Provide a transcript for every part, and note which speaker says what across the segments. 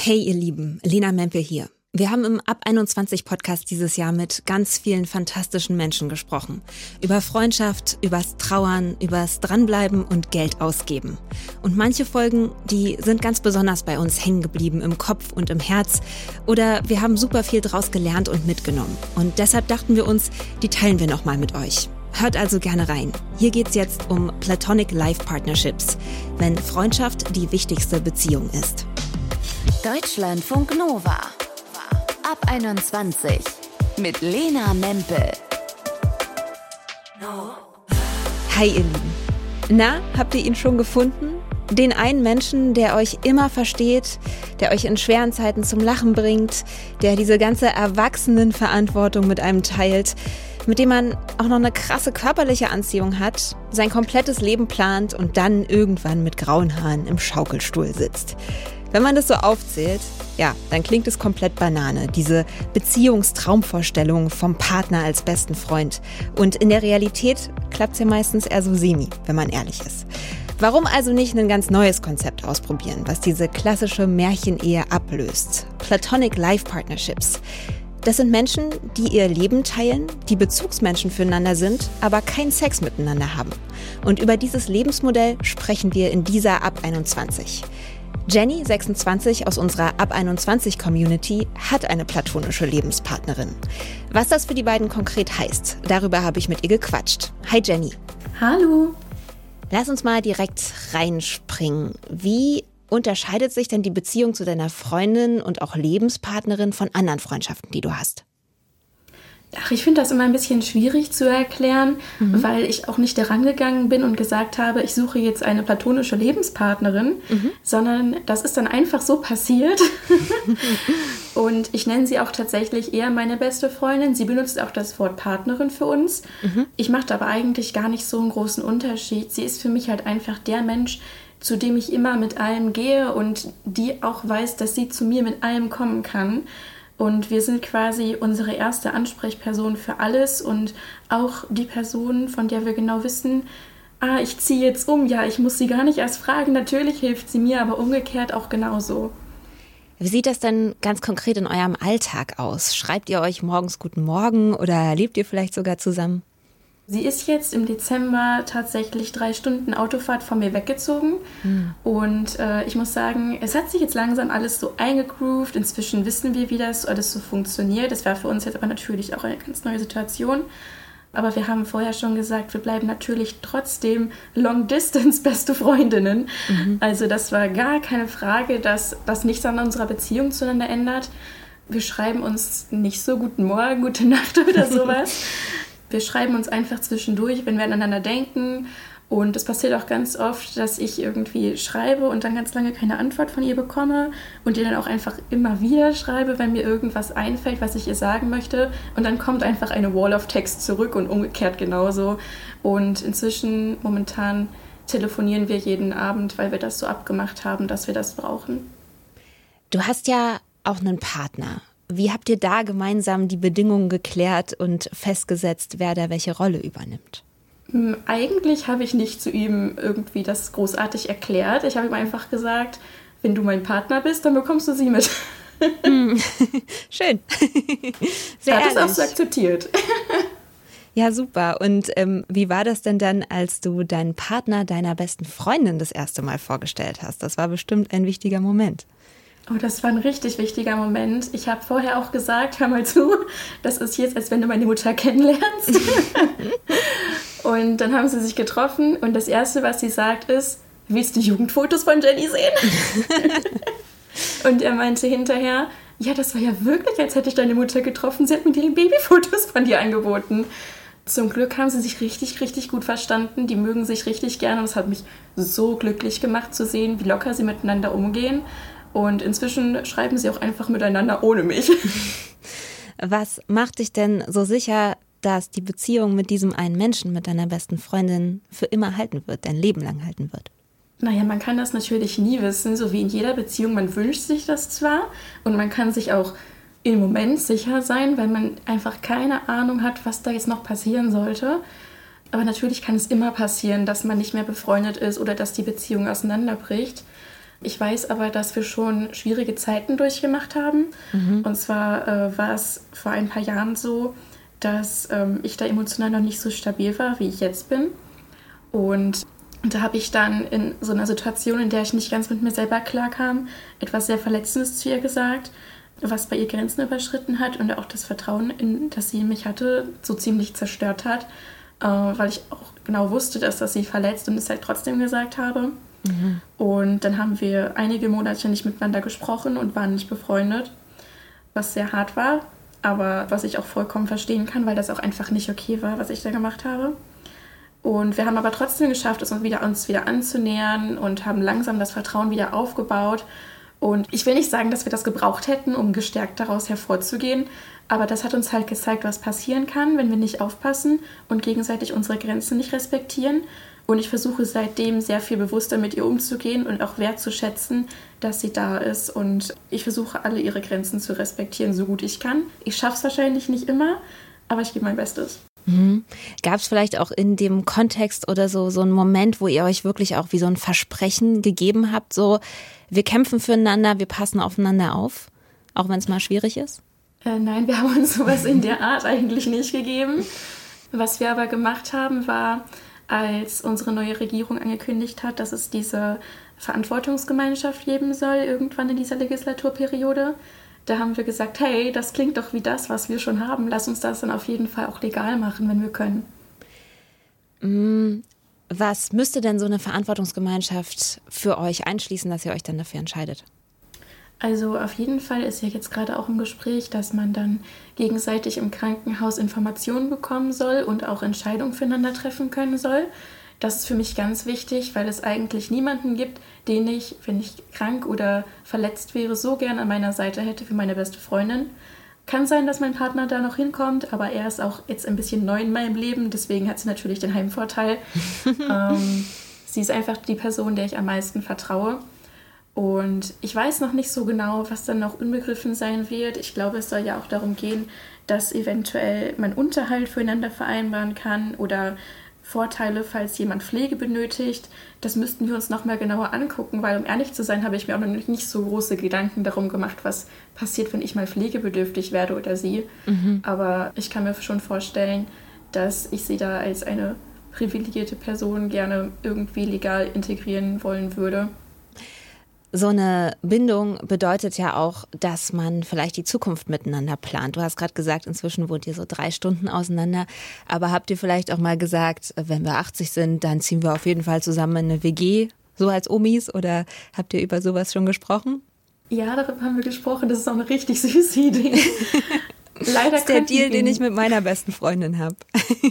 Speaker 1: Hey ihr Lieben, Lena Mempel hier. Wir haben im Ab 21 Podcast dieses Jahr mit ganz vielen fantastischen Menschen gesprochen. Über Freundschaft, übers Trauern, übers Dranbleiben und Geld ausgeben. Und manche Folgen, die sind ganz besonders bei uns hängen geblieben im Kopf und im Herz. Oder wir haben super viel draus gelernt und mitgenommen. Und deshalb dachten wir uns, die teilen wir nochmal mit euch. Hört also gerne rein. Hier geht's jetzt um Platonic Life Partnerships, wenn Freundschaft die wichtigste Beziehung ist.
Speaker 2: Deutschlandfunk Nova. Ab 21 mit Lena Mempel.
Speaker 1: Hi ihr Lieben. Na, habt ihr ihn schon gefunden? Den einen Menschen, der euch immer versteht, der euch in schweren Zeiten zum Lachen bringt, der diese ganze Erwachsenenverantwortung mit einem teilt, mit dem man auch noch eine krasse körperliche Anziehung hat, sein komplettes Leben plant und dann irgendwann mit grauen Haaren im Schaukelstuhl sitzt. Wenn man das so aufzählt, ja, dann klingt es komplett Banane, diese Beziehungstraumvorstellung vom Partner als besten Freund. Und in der Realität klappt es ja meistens eher so semi, wenn man ehrlich ist. Warum also nicht ein ganz neues Konzept ausprobieren, was diese klassische Märchenehe ablöst? Platonic Life Partnerships. Das sind Menschen, die ihr Leben teilen, die Bezugsmenschen füreinander sind, aber keinen Sex miteinander haben. Und über dieses Lebensmodell sprechen wir in dieser Ab 21. Jenny, 26 aus unserer Ab 21 Community, hat eine platonische Lebenspartnerin. Was das für die beiden konkret heißt, darüber habe ich mit ihr gequatscht. Hi Jenny.
Speaker 3: Hallo.
Speaker 1: Lass uns mal direkt reinspringen. Wie unterscheidet sich denn die Beziehung zu deiner Freundin und auch Lebenspartnerin von anderen Freundschaften, die du hast?
Speaker 3: Ach, ich finde das immer ein bisschen schwierig zu erklären, mhm. weil ich auch nicht daran gegangen bin und gesagt habe, ich suche jetzt eine platonische Lebenspartnerin, mhm. sondern das ist dann einfach so passiert. und ich nenne sie auch tatsächlich eher meine beste Freundin. Sie benutzt auch das Wort Partnerin für uns. Mhm. Ich mache aber eigentlich gar nicht so einen großen Unterschied. Sie ist für mich halt einfach der Mensch, zu dem ich immer mit allem gehe und die auch weiß, dass sie zu mir mit allem kommen kann. Und wir sind quasi unsere erste Ansprechperson für alles und auch die Person, von der wir genau wissen, ah, ich ziehe jetzt um, ja, ich muss sie gar nicht erst fragen, natürlich hilft sie mir, aber umgekehrt auch genauso.
Speaker 1: Wie sieht das denn ganz konkret in eurem Alltag aus? Schreibt ihr euch morgens guten Morgen oder lebt ihr vielleicht sogar zusammen?
Speaker 3: Sie ist jetzt im Dezember tatsächlich drei Stunden Autofahrt von mir weggezogen. Mhm. Und äh, ich muss sagen, es hat sich jetzt langsam alles so eingegroovt. Inzwischen wissen wir, wie das alles so funktioniert. Das war für uns jetzt aber natürlich auch eine ganz neue Situation. Aber wir haben vorher schon gesagt, wir bleiben natürlich trotzdem Long Distance beste Freundinnen. Mhm. Also das war gar keine Frage, dass das nichts an unserer Beziehung zueinander ändert. Wir schreiben uns nicht so guten Morgen, gute Nacht oder sowas. Wir schreiben uns einfach zwischendurch, wenn wir aneinander denken. Und es passiert auch ganz oft, dass ich irgendwie schreibe und dann ganz lange keine Antwort von ihr bekomme und ihr dann auch einfach immer wieder schreibe, wenn mir irgendwas einfällt, was ich ihr sagen möchte. Und dann kommt einfach eine Wall of Text zurück und umgekehrt genauso. Und inzwischen, momentan, telefonieren wir jeden Abend, weil wir das so abgemacht haben, dass wir das brauchen.
Speaker 1: Du hast ja auch einen Partner. Wie habt ihr da gemeinsam die Bedingungen geklärt und festgesetzt, wer da welche Rolle übernimmt?
Speaker 3: Hm, eigentlich habe ich nicht zu ihm irgendwie das großartig erklärt. Ich habe ihm einfach gesagt, wenn du mein Partner bist, dann bekommst du sie mit.
Speaker 1: Hm. Schön.
Speaker 3: Sehr er hat es auch so akzeptiert.
Speaker 1: Ja, super. Und ähm, wie war das denn dann, als du deinen Partner deiner besten Freundin das erste Mal vorgestellt hast? Das war bestimmt ein wichtiger Moment.
Speaker 3: Oh, das war ein richtig wichtiger Moment. Ich habe vorher auch gesagt, hör mal zu, das ist jetzt, als wenn du meine Mutter kennenlernst. und dann haben sie sich getroffen und das Erste, was sie sagt, ist, willst du Jugendfotos von Jenny sehen? und er meinte hinterher, ja, das war ja wirklich, als hätte ich deine Mutter getroffen. Sie hat mir die Babyfotos von dir angeboten. Zum Glück haben sie sich richtig, richtig gut verstanden. Die mögen sich richtig gerne und es hat mich so glücklich gemacht zu sehen, wie locker sie miteinander umgehen. Und inzwischen schreiben sie auch einfach miteinander ohne mich.
Speaker 1: Was macht dich denn so sicher, dass die Beziehung mit diesem einen Menschen, mit deiner besten Freundin, für immer halten wird, dein Leben lang halten wird?
Speaker 3: Naja, man kann das natürlich nie wissen, so wie in jeder Beziehung. Man wünscht sich das zwar und man kann sich auch im Moment sicher sein, weil man einfach keine Ahnung hat, was da jetzt noch passieren sollte. Aber natürlich kann es immer passieren, dass man nicht mehr befreundet ist oder dass die Beziehung auseinanderbricht. Ich weiß aber, dass wir schon schwierige Zeiten durchgemacht haben. Mhm. Und zwar äh, war es vor ein paar Jahren so, dass ähm, ich da emotional noch nicht so stabil war, wie ich jetzt bin. Und da habe ich dann in so einer Situation, in der ich nicht ganz mit mir selber klarkam, etwas sehr Verletzendes zu ihr gesagt, was bei ihr Grenzen überschritten hat und auch das Vertrauen, in, das sie in mich hatte, so ziemlich zerstört hat, äh, weil ich auch genau wusste, dass das sie verletzt und es halt trotzdem gesagt habe. Mhm. Und dann haben wir einige Monate nicht miteinander gesprochen und waren nicht befreundet, was sehr hart war, aber was ich auch vollkommen verstehen kann, weil das auch einfach nicht okay war, was ich da gemacht habe. Und wir haben aber trotzdem geschafft, es uns wieder, uns wieder anzunähern und haben langsam das Vertrauen wieder aufgebaut. Und ich will nicht sagen, dass wir das gebraucht hätten, um gestärkt daraus hervorzugehen, aber das hat uns halt gezeigt, was passieren kann, wenn wir nicht aufpassen und gegenseitig unsere Grenzen nicht respektieren. Und ich versuche seitdem sehr viel bewusster mit ihr umzugehen und auch wertzuschätzen, dass sie da ist. Und ich versuche alle ihre Grenzen zu respektieren, so gut ich kann. Ich schaffe es wahrscheinlich nicht immer, aber ich gebe mein Bestes.
Speaker 1: Mhm. Gab es vielleicht auch in dem Kontext oder so so einen Moment, wo ihr euch wirklich auch wie so ein Versprechen gegeben habt, so wir kämpfen füreinander, wir passen aufeinander auf, auch wenn es mal schwierig ist?
Speaker 3: Äh, nein, wir haben uns sowas in der Art eigentlich nicht gegeben. Was wir aber gemacht haben, war, als unsere neue Regierung angekündigt hat, dass es diese Verantwortungsgemeinschaft geben soll, irgendwann in dieser Legislaturperiode. Da haben wir gesagt, hey, das klingt doch wie das, was wir schon haben. Lass uns das dann auf jeden Fall auch legal machen, wenn wir können.
Speaker 1: Mm, was müsste denn so eine Verantwortungsgemeinschaft für euch einschließen, dass ihr euch dann dafür entscheidet?
Speaker 3: Also auf jeden Fall ist ja jetzt gerade auch im Gespräch, dass man dann gegenseitig im Krankenhaus Informationen bekommen soll und auch Entscheidungen füreinander treffen können soll. Das ist für mich ganz wichtig, weil es eigentlich niemanden gibt, den ich, wenn ich krank oder verletzt wäre, so gern an meiner Seite hätte wie meine beste Freundin. Kann sein, dass mein Partner da noch hinkommt, aber er ist auch jetzt ein bisschen neu in meinem Leben, deswegen hat sie natürlich den Heimvorteil. ähm, sie ist einfach die Person, der ich am meisten vertraue. Und ich weiß noch nicht so genau, was dann noch unbegriffen sein wird. Ich glaube, es soll ja auch darum gehen, dass eventuell man Unterhalt füreinander vereinbaren kann oder Vorteile, falls jemand Pflege benötigt. Das müssten wir uns noch mal genauer angucken, weil um ehrlich zu sein, habe ich mir auch noch nicht so große Gedanken darum gemacht, was passiert, wenn ich mal pflegebedürftig werde oder sie. Mhm. Aber ich kann mir schon vorstellen, dass ich sie da als eine privilegierte Person gerne irgendwie legal integrieren wollen würde
Speaker 1: so eine Bindung bedeutet ja auch, dass man vielleicht die Zukunft miteinander plant. Du hast gerade gesagt, inzwischen wohnt ihr so drei Stunden auseinander. Aber habt ihr vielleicht auch mal gesagt, wenn wir 80 sind, dann ziehen wir auf jeden Fall zusammen in eine WG, so als Omis? Oder habt ihr über sowas schon gesprochen?
Speaker 3: Ja, darüber haben wir gesprochen. Das ist auch eine richtig süße Idee.
Speaker 1: Leider das ist der Deal, den ich mit meiner besten Freundin habe.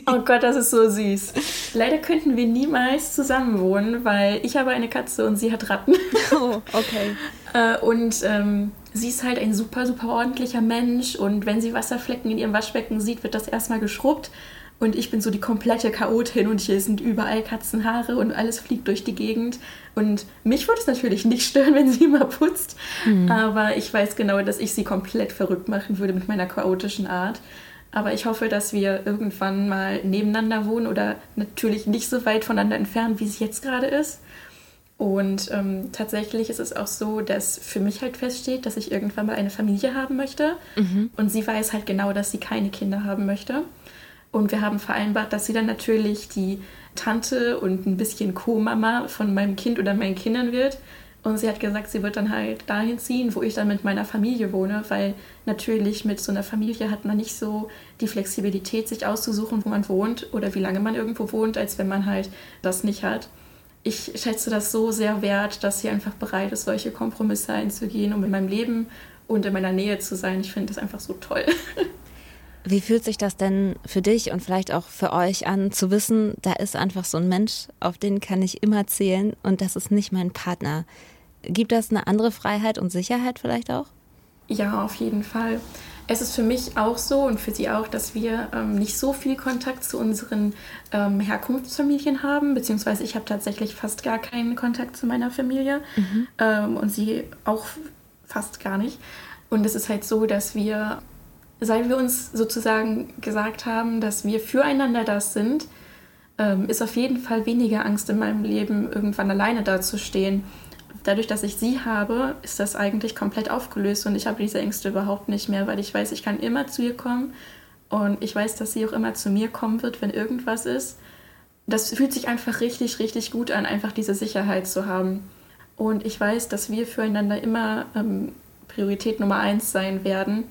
Speaker 3: Oh Gott, das ist so süß. Leider könnten wir niemals zusammen wohnen, weil ich habe eine Katze und sie hat Ratten.
Speaker 1: Oh, okay.
Speaker 3: Äh, und ähm, sie ist halt ein super, super ordentlicher Mensch und wenn sie Wasserflecken in ihrem Waschbecken sieht, wird das erstmal geschrubbt und ich bin so die komplette Chaotin und hier sind überall Katzenhaare und alles fliegt durch die Gegend. Und mich würde es natürlich nicht stören, wenn sie immer putzt. Mhm. Aber ich weiß genau, dass ich sie komplett verrückt machen würde mit meiner chaotischen Art. Aber ich hoffe, dass wir irgendwann mal nebeneinander wohnen oder natürlich nicht so weit voneinander entfernt, wie es jetzt gerade ist. Und ähm, tatsächlich ist es auch so, dass für mich halt feststeht, dass ich irgendwann mal eine Familie haben möchte. Mhm. Und sie weiß halt genau, dass sie keine Kinder haben möchte. Und wir haben vereinbart, dass sie dann natürlich die Tante und ein bisschen Co-Mama von meinem Kind oder meinen Kindern wird. Und sie hat gesagt, sie wird dann halt dahin ziehen, wo ich dann mit meiner Familie wohne, weil natürlich mit so einer Familie hat man nicht so die Flexibilität, sich auszusuchen, wo man wohnt oder wie lange man irgendwo wohnt, als wenn man halt das nicht hat. Ich schätze das so sehr wert, dass sie einfach bereit ist, solche Kompromisse einzugehen, um in meinem Leben und in meiner Nähe zu sein. Ich finde das einfach so toll.
Speaker 1: Wie fühlt sich das denn für dich und vielleicht auch für euch an, zu wissen, da ist einfach so ein Mensch, auf den kann ich immer zählen und das ist nicht mein Partner? Gibt das eine andere Freiheit und Sicherheit vielleicht auch?
Speaker 3: Ja, auf jeden Fall. Es ist für mich auch so und für sie auch, dass wir ähm, nicht so viel Kontakt zu unseren ähm, Herkunftsfamilien haben, beziehungsweise ich habe tatsächlich fast gar keinen Kontakt zu meiner Familie mhm. ähm, und sie auch fast gar nicht. Und es ist halt so, dass wir seit wir uns sozusagen gesagt haben, dass wir füreinander das sind, ähm, ist auf jeden Fall weniger Angst in meinem Leben, irgendwann alleine dazustehen. dadurch, dass ich sie habe, ist das eigentlich komplett aufgelöst und ich habe diese Ängste überhaupt nicht mehr, weil ich weiß, ich kann immer zu ihr kommen und ich weiß, dass sie auch immer zu mir kommen wird, wenn irgendwas ist. Das fühlt sich einfach richtig, richtig gut an, einfach diese Sicherheit zu haben. Und ich weiß, dass wir füreinander immer ähm, Priorität Nummer eins sein werden.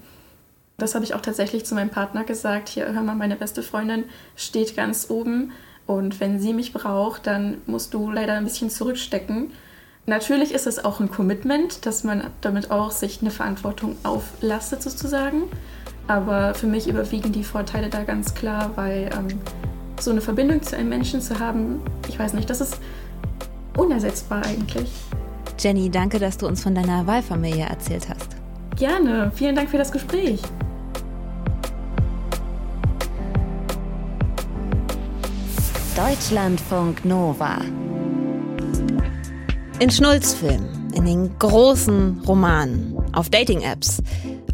Speaker 3: Das habe ich auch tatsächlich zu meinem Partner gesagt. Hier, hör mal, meine beste Freundin steht ganz oben. Und wenn sie mich braucht, dann musst du leider ein bisschen zurückstecken. Natürlich ist es auch ein Commitment, dass man damit auch sich eine Verantwortung auflastet sozusagen. Aber für mich überwiegen die Vorteile da ganz klar, weil ähm, so eine Verbindung zu einem Menschen zu haben, ich weiß nicht, das ist unersetzbar eigentlich.
Speaker 1: Jenny, danke, dass du uns von deiner Wahlfamilie erzählt hast.
Speaker 3: Gerne. Vielen Dank für das Gespräch.
Speaker 2: Deutschlandfunk Nova.
Speaker 1: In Schnulzfilmen, in den großen Romanen, auf Dating-Apps.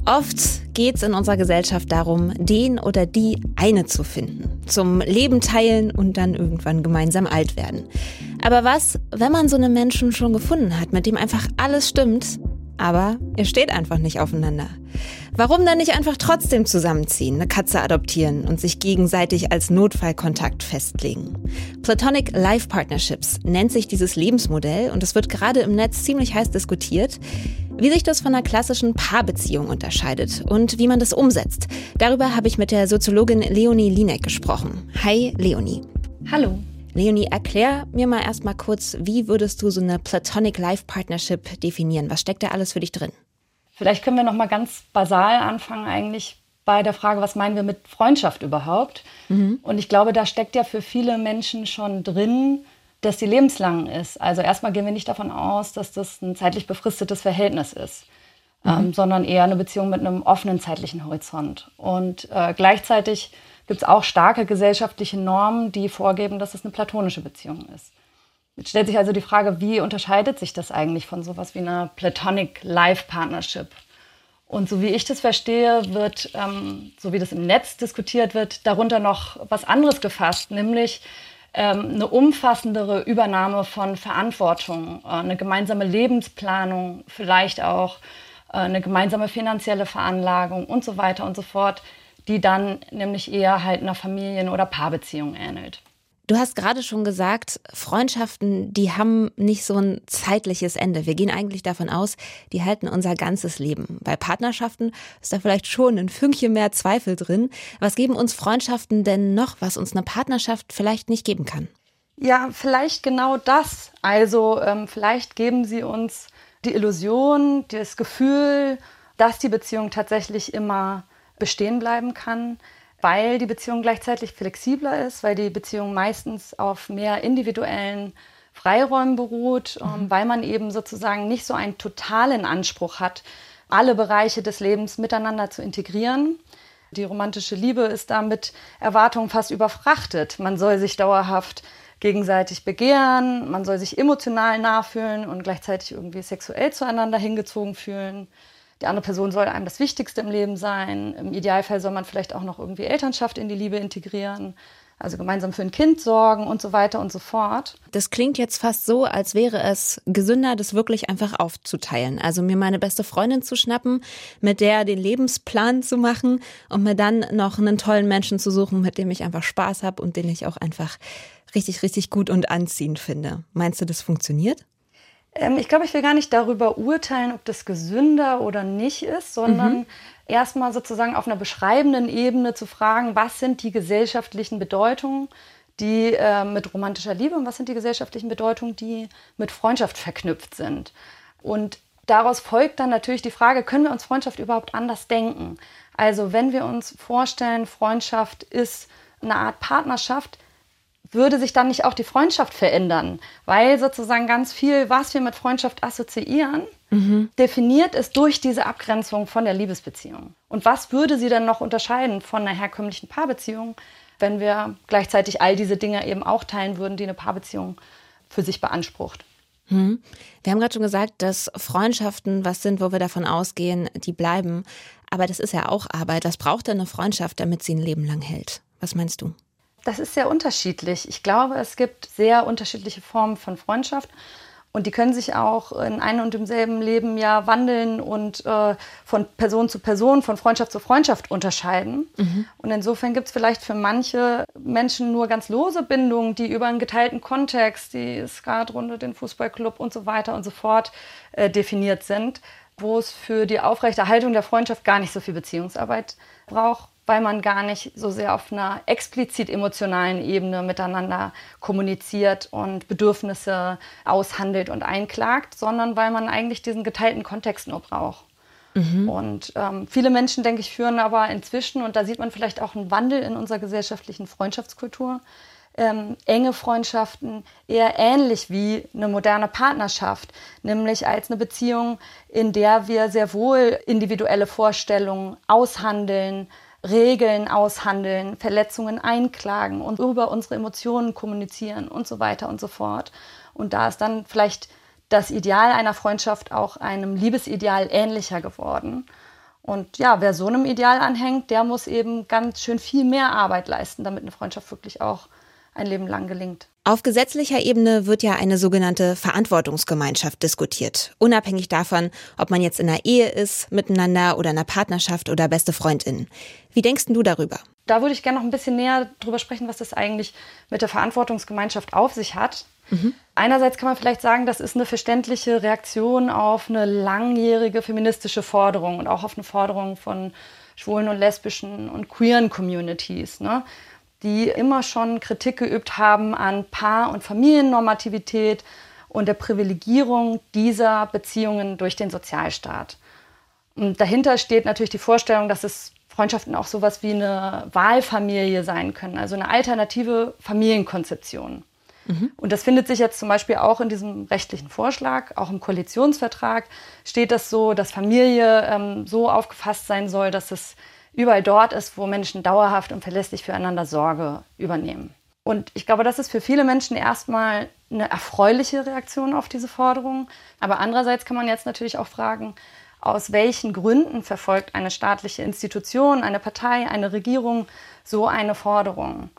Speaker 1: Oft geht es in unserer Gesellschaft darum, den oder die eine zu finden, zum Leben teilen und dann irgendwann gemeinsam alt werden. Aber was, wenn man so einen Menschen schon gefunden hat, mit dem einfach alles stimmt, aber ihr steht einfach nicht aufeinander? Warum dann nicht einfach trotzdem zusammenziehen, eine Katze adoptieren und sich gegenseitig als Notfallkontakt festlegen? Platonic Life Partnerships nennt sich dieses Lebensmodell und es wird gerade im Netz ziemlich heiß diskutiert. Wie sich das von einer klassischen Paarbeziehung unterscheidet und wie man das umsetzt, darüber habe ich mit der Soziologin Leonie Linek gesprochen. Hi Leonie.
Speaker 4: Hallo.
Speaker 1: Leonie, erklär mir mal erstmal kurz, wie würdest du so eine Platonic Life Partnership definieren? Was steckt da alles für dich drin?
Speaker 4: Vielleicht können wir noch mal ganz basal anfangen eigentlich bei der Frage, was meinen wir mit Freundschaft überhaupt? Mhm. Und ich glaube, da steckt ja für viele Menschen schon drin, dass sie lebenslang ist. Also erstmal gehen wir nicht davon aus, dass das ein zeitlich befristetes Verhältnis ist, mhm. ähm, sondern eher eine Beziehung mit einem offenen zeitlichen Horizont. Und äh, gleichzeitig gibt es auch starke gesellschaftliche Normen, die vorgeben, dass es eine platonische Beziehung ist. Jetzt stellt sich also die Frage, wie unterscheidet sich das eigentlich von sowas wie einer Platonic Life Partnership? Und so wie ich das verstehe, wird, ähm, so wie das im Netz diskutiert wird, darunter noch was anderes gefasst, nämlich ähm, eine umfassendere Übernahme von Verantwortung, äh, eine gemeinsame Lebensplanung, vielleicht auch äh, eine gemeinsame finanzielle Veranlagung und so weiter und so fort, die dann nämlich eher halt einer Familien- oder Paarbeziehung ähnelt.
Speaker 1: Du hast gerade schon gesagt, Freundschaften, die haben nicht so ein zeitliches Ende. Wir gehen eigentlich davon aus, die halten unser ganzes Leben. Bei Partnerschaften ist da vielleicht schon ein Fünkchen mehr Zweifel drin. Was geben uns Freundschaften denn noch, was uns eine Partnerschaft vielleicht nicht geben kann?
Speaker 4: Ja, vielleicht genau das. Also ähm, vielleicht geben sie uns die Illusion, das Gefühl, dass die Beziehung tatsächlich immer bestehen bleiben kann, weil die Beziehung gleichzeitig flexibler ist, weil die Beziehung meistens auf mehr individuellen Freiräumen beruht, ähm, mhm. weil man eben sozusagen nicht so einen totalen Anspruch hat, alle Bereiche des Lebens miteinander zu integrieren. Die romantische Liebe ist damit Erwartungen fast überfrachtet. Man soll sich dauerhaft gegenseitig begehren, man soll sich emotional nachfühlen und gleichzeitig irgendwie sexuell zueinander hingezogen fühlen. Die andere Person soll einem das Wichtigste im Leben sein. Im Idealfall soll man vielleicht auch noch irgendwie Elternschaft in die Liebe integrieren. Also gemeinsam für ein Kind sorgen und so weiter und so fort.
Speaker 1: Das klingt jetzt fast so, als wäre es gesünder, das wirklich einfach aufzuteilen. Also mir meine beste Freundin zu schnappen, mit der den Lebensplan zu machen und mir dann noch einen tollen Menschen zu suchen, mit dem ich einfach Spaß habe und den ich auch einfach richtig, richtig gut und anziehend finde. Meinst du, das funktioniert?
Speaker 4: Ähm, ich glaube, ich will gar nicht darüber urteilen, ob das gesünder oder nicht ist, sondern mhm. erstmal sozusagen auf einer beschreibenden Ebene zu fragen, was sind die gesellschaftlichen Bedeutungen, die äh, mit romantischer Liebe und was sind die gesellschaftlichen Bedeutungen, die mit Freundschaft verknüpft sind. Und daraus folgt dann natürlich die Frage, können wir uns Freundschaft überhaupt anders denken? Also wenn wir uns vorstellen, Freundschaft ist eine Art Partnerschaft, würde sich dann nicht auch die Freundschaft verändern? Weil sozusagen ganz viel, was wir mit Freundschaft assoziieren, mhm. definiert ist durch diese Abgrenzung von der Liebesbeziehung. Und was würde sie dann noch unterscheiden von einer herkömmlichen Paarbeziehung, wenn wir gleichzeitig all diese Dinge eben auch teilen würden, die eine Paarbeziehung für sich beansprucht?
Speaker 1: Mhm. Wir haben gerade schon gesagt, dass Freundschaften was sind, wo wir davon ausgehen, die bleiben. Aber das ist ja auch Arbeit. Was braucht denn eine Freundschaft, damit sie ein Leben lang hält? Was meinst du?
Speaker 4: Das ist sehr unterschiedlich. Ich glaube, es gibt sehr unterschiedliche Formen von Freundschaft. Und die können sich auch in einem und demselben Leben ja wandeln und äh, von Person zu Person, von Freundschaft zu Freundschaft unterscheiden. Mhm. Und insofern gibt es vielleicht für manche Menschen nur ganz lose Bindungen, die über einen geteilten Kontext, die Skatrunde, den Fußballclub und so weiter und so fort äh, definiert sind, wo es für die Aufrechterhaltung der Freundschaft gar nicht so viel Beziehungsarbeit braucht weil man gar nicht so sehr auf einer explizit emotionalen Ebene miteinander kommuniziert und Bedürfnisse aushandelt und einklagt, sondern weil man eigentlich diesen geteilten Kontext nur braucht. Mhm. Und ähm, viele Menschen, denke ich, führen aber inzwischen, und da sieht man vielleicht auch einen Wandel in unserer gesellschaftlichen Freundschaftskultur, ähm, enge Freundschaften eher ähnlich wie eine moderne Partnerschaft, nämlich als eine Beziehung, in der wir sehr wohl individuelle Vorstellungen aushandeln, Regeln aushandeln, Verletzungen einklagen und über unsere Emotionen kommunizieren und so weiter und so fort. Und da ist dann vielleicht das Ideal einer Freundschaft auch einem Liebesideal ähnlicher geworden. Und ja, wer so einem Ideal anhängt, der muss eben ganz schön viel mehr Arbeit leisten, damit eine Freundschaft wirklich auch ein Leben lang gelingt.
Speaker 1: Auf gesetzlicher Ebene wird ja eine sogenannte Verantwortungsgemeinschaft diskutiert, unabhängig davon, ob man jetzt in einer Ehe ist, miteinander oder in einer Partnerschaft oder beste Freundin. Wie denkst du darüber?
Speaker 4: Da würde ich gerne noch ein bisschen näher drüber sprechen, was das eigentlich mit der Verantwortungsgemeinschaft auf sich hat. Mhm. Einerseits kann man vielleicht sagen, das ist eine verständliche Reaktion auf eine langjährige feministische Forderung und auch auf eine Forderung von schwulen und lesbischen und queeren Communities. Ne? Die immer schon Kritik geübt haben an Paar- und Familiennormativität und der Privilegierung dieser Beziehungen durch den Sozialstaat. Und dahinter steht natürlich die Vorstellung, dass es Freundschaften auch sowas wie eine Wahlfamilie sein können, also eine alternative Familienkonzeption. Mhm. Und das findet sich jetzt zum Beispiel auch in diesem rechtlichen Vorschlag, auch im Koalitionsvertrag steht das so, dass Familie ähm, so aufgefasst sein soll, dass es überall dort ist, wo Menschen dauerhaft und verlässlich füreinander Sorge übernehmen. Und ich glaube, das ist für viele Menschen erstmal eine erfreuliche Reaktion auf diese Forderung. Aber andererseits kann man jetzt natürlich auch fragen, aus welchen Gründen verfolgt eine staatliche Institution, eine Partei, eine Regierung so eine Forderung?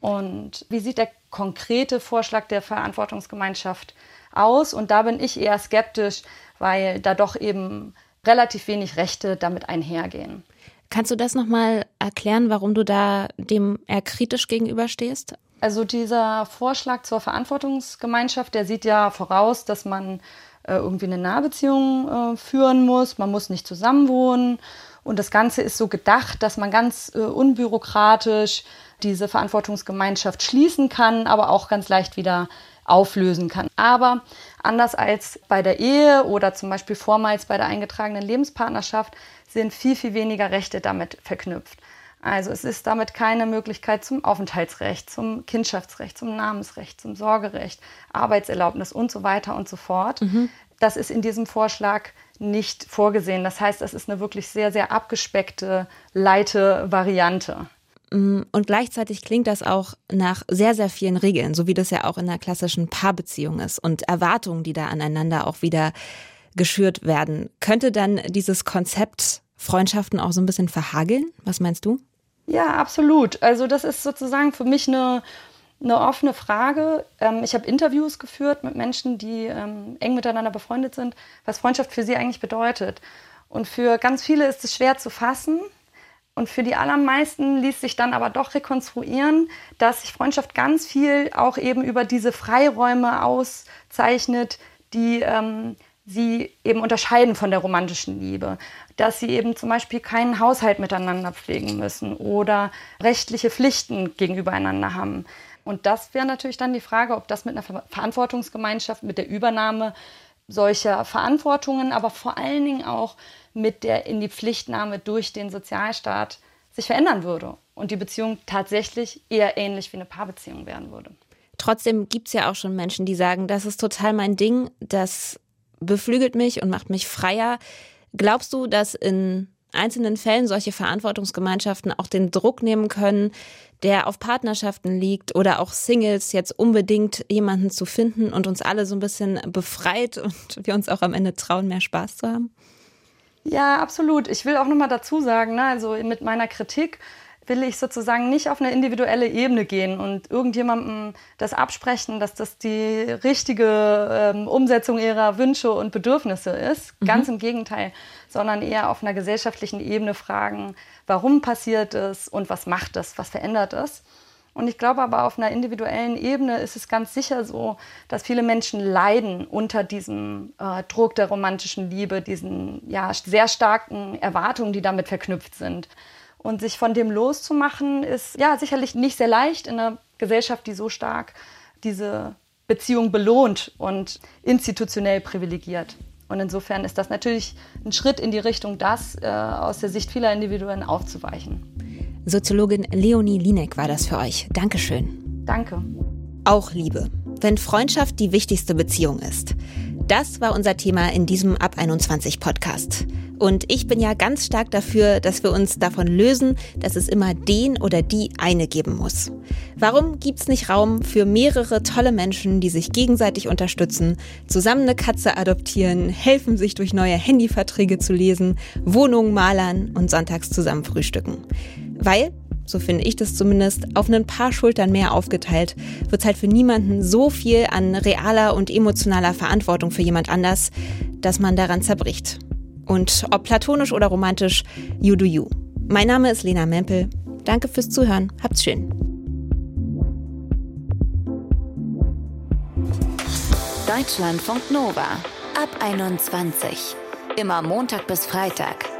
Speaker 4: Und wie sieht der konkrete Vorschlag der Verantwortungsgemeinschaft aus? Und da bin ich eher skeptisch, weil da doch eben relativ wenig Rechte damit einhergehen.
Speaker 1: Kannst du das nochmal erklären, warum du da dem eher kritisch gegenüberstehst?
Speaker 4: Also dieser Vorschlag zur Verantwortungsgemeinschaft, der sieht ja voraus, dass man äh, irgendwie eine Nahbeziehung äh, führen muss. Man muss nicht zusammenwohnen. Und das Ganze ist so gedacht, dass man ganz äh, unbürokratisch diese Verantwortungsgemeinschaft schließen kann, aber auch ganz leicht wieder auflösen kann. Aber anders als bei der Ehe oder zum Beispiel vormals bei der eingetragenen Lebenspartnerschaft sind viel, viel weniger Rechte damit verknüpft. Also es ist damit keine Möglichkeit zum Aufenthaltsrecht, zum Kindschaftsrecht, zum Namensrecht, zum Sorgerecht, Arbeitserlaubnis und so weiter und so fort. Mhm. Das ist in diesem Vorschlag nicht vorgesehen. Das heißt, es ist eine wirklich sehr, sehr abgespeckte, leite Variante.
Speaker 1: Mm, und gleichzeitig klingt das auch nach sehr, sehr vielen Regeln, so wie das ja auch in einer klassischen Paarbeziehung ist und Erwartungen, die da aneinander auch wieder geschürt werden. Könnte dann dieses Konzept Freundschaften auch so ein bisschen verhageln? Was meinst du?
Speaker 4: Ja, absolut. Also das ist sozusagen für mich eine, eine offene Frage. Ähm, ich habe Interviews geführt mit Menschen, die ähm, eng miteinander befreundet sind, was Freundschaft für sie eigentlich bedeutet. Und für ganz viele ist es schwer zu fassen. Und für die allermeisten ließ sich dann aber doch rekonstruieren, dass sich Freundschaft ganz viel auch eben über diese Freiräume auszeichnet, die ähm, sie eben unterscheiden von der romantischen Liebe. Dass sie eben zum Beispiel keinen Haushalt miteinander pflegen müssen oder rechtliche Pflichten gegenübereinander haben. Und das wäre natürlich dann die Frage, ob das mit einer Verantwortungsgemeinschaft, mit der Übernahme solcher Verantwortungen, aber vor allen Dingen auch mit der in die Pflichtnahme durch den Sozialstaat sich verändern würde und die Beziehung tatsächlich eher ähnlich wie eine Paarbeziehung werden würde.
Speaker 1: Trotzdem gibt es ja auch schon Menschen, die sagen, das ist total mein Ding, das beflügelt mich und macht mich freier. Glaubst du, dass in einzelnen Fällen solche Verantwortungsgemeinschaften auch den Druck nehmen können, der auf Partnerschaften liegt oder auch Singles jetzt unbedingt jemanden zu finden und uns alle so ein bisschen befreit und wir uns auch am Ende trauen, mehr Spaß zu haben?
Speaker 4: Ja, absolut. Ich will auch nochmal dazu sagen, ne, also mit meiner Kritik will ich sozusagen nicht auf eine individuelle Ebene gehen und irgendjemandem das absprechen, dass das die richtige ähm, Umsetzung ihrer Wünsche und Bedürfnisse ist. Mhm. Ganz im Gegenteil, sondern eher auf einer gesellschaftlichen Ebene fragen, warum passiert es und was macht es, was verändert es. Und ich glaube aber auf einer individuellen Ebene ist es ganz sicher so, dass viele Menschen leiden unter diesem äh, Druck der romantischen Liebe, diesen ja, sehr starken Erwartungen, die damit verknüpft sind. Und sich von dem loszumachen, ist ja sicherlich nicht sehr leicht in einer Gesellschaft, die so stark diese Beziehung belohnt und institutionell privilegiert. Und insofern ist das natürlich ein Schritt in die Richtung, das äh, aus der Sicht vieler Individuen aufzuweichen.
Speaker 1: Soziologin Leonie Linek war das für euch. Dankeschön.
Speaker 4: Danke.
Speaker 1: Auch Liebe. Wenn Freundschaft die wichtigste Beziehung ist. Das war unser Thema in diesem Ab 21 Podcast. Und ich bin ja ganz stark dafür, dass wir uns davon lösen, dass es immer den oder die eine geben muss. Warum gibt's nicht Raum für mehrere tolle Menschen, die sich gegenseitig unterstützen, zusammen eine Katze adoptieren, helfen sich durch neue Handyverträge zu lesen, Wohnungen malern und sonntags zusammen frühstücken? Weil so finde ich das zumindest, auf ein paar Schultern mehr aufgeteilt, wird halt für niemanden so viel an realer und emotionaler Verantwortung für jemand anders, dass man daran zerbricht. Und ob platonisch oder romantisch, you do you. Mein Name ist Lena Mempel. Danke fürs Zuhören. Habt's schön.
Speaker 2: Deutschlandfunk Nova ab 21. Immer Montag bis Freitag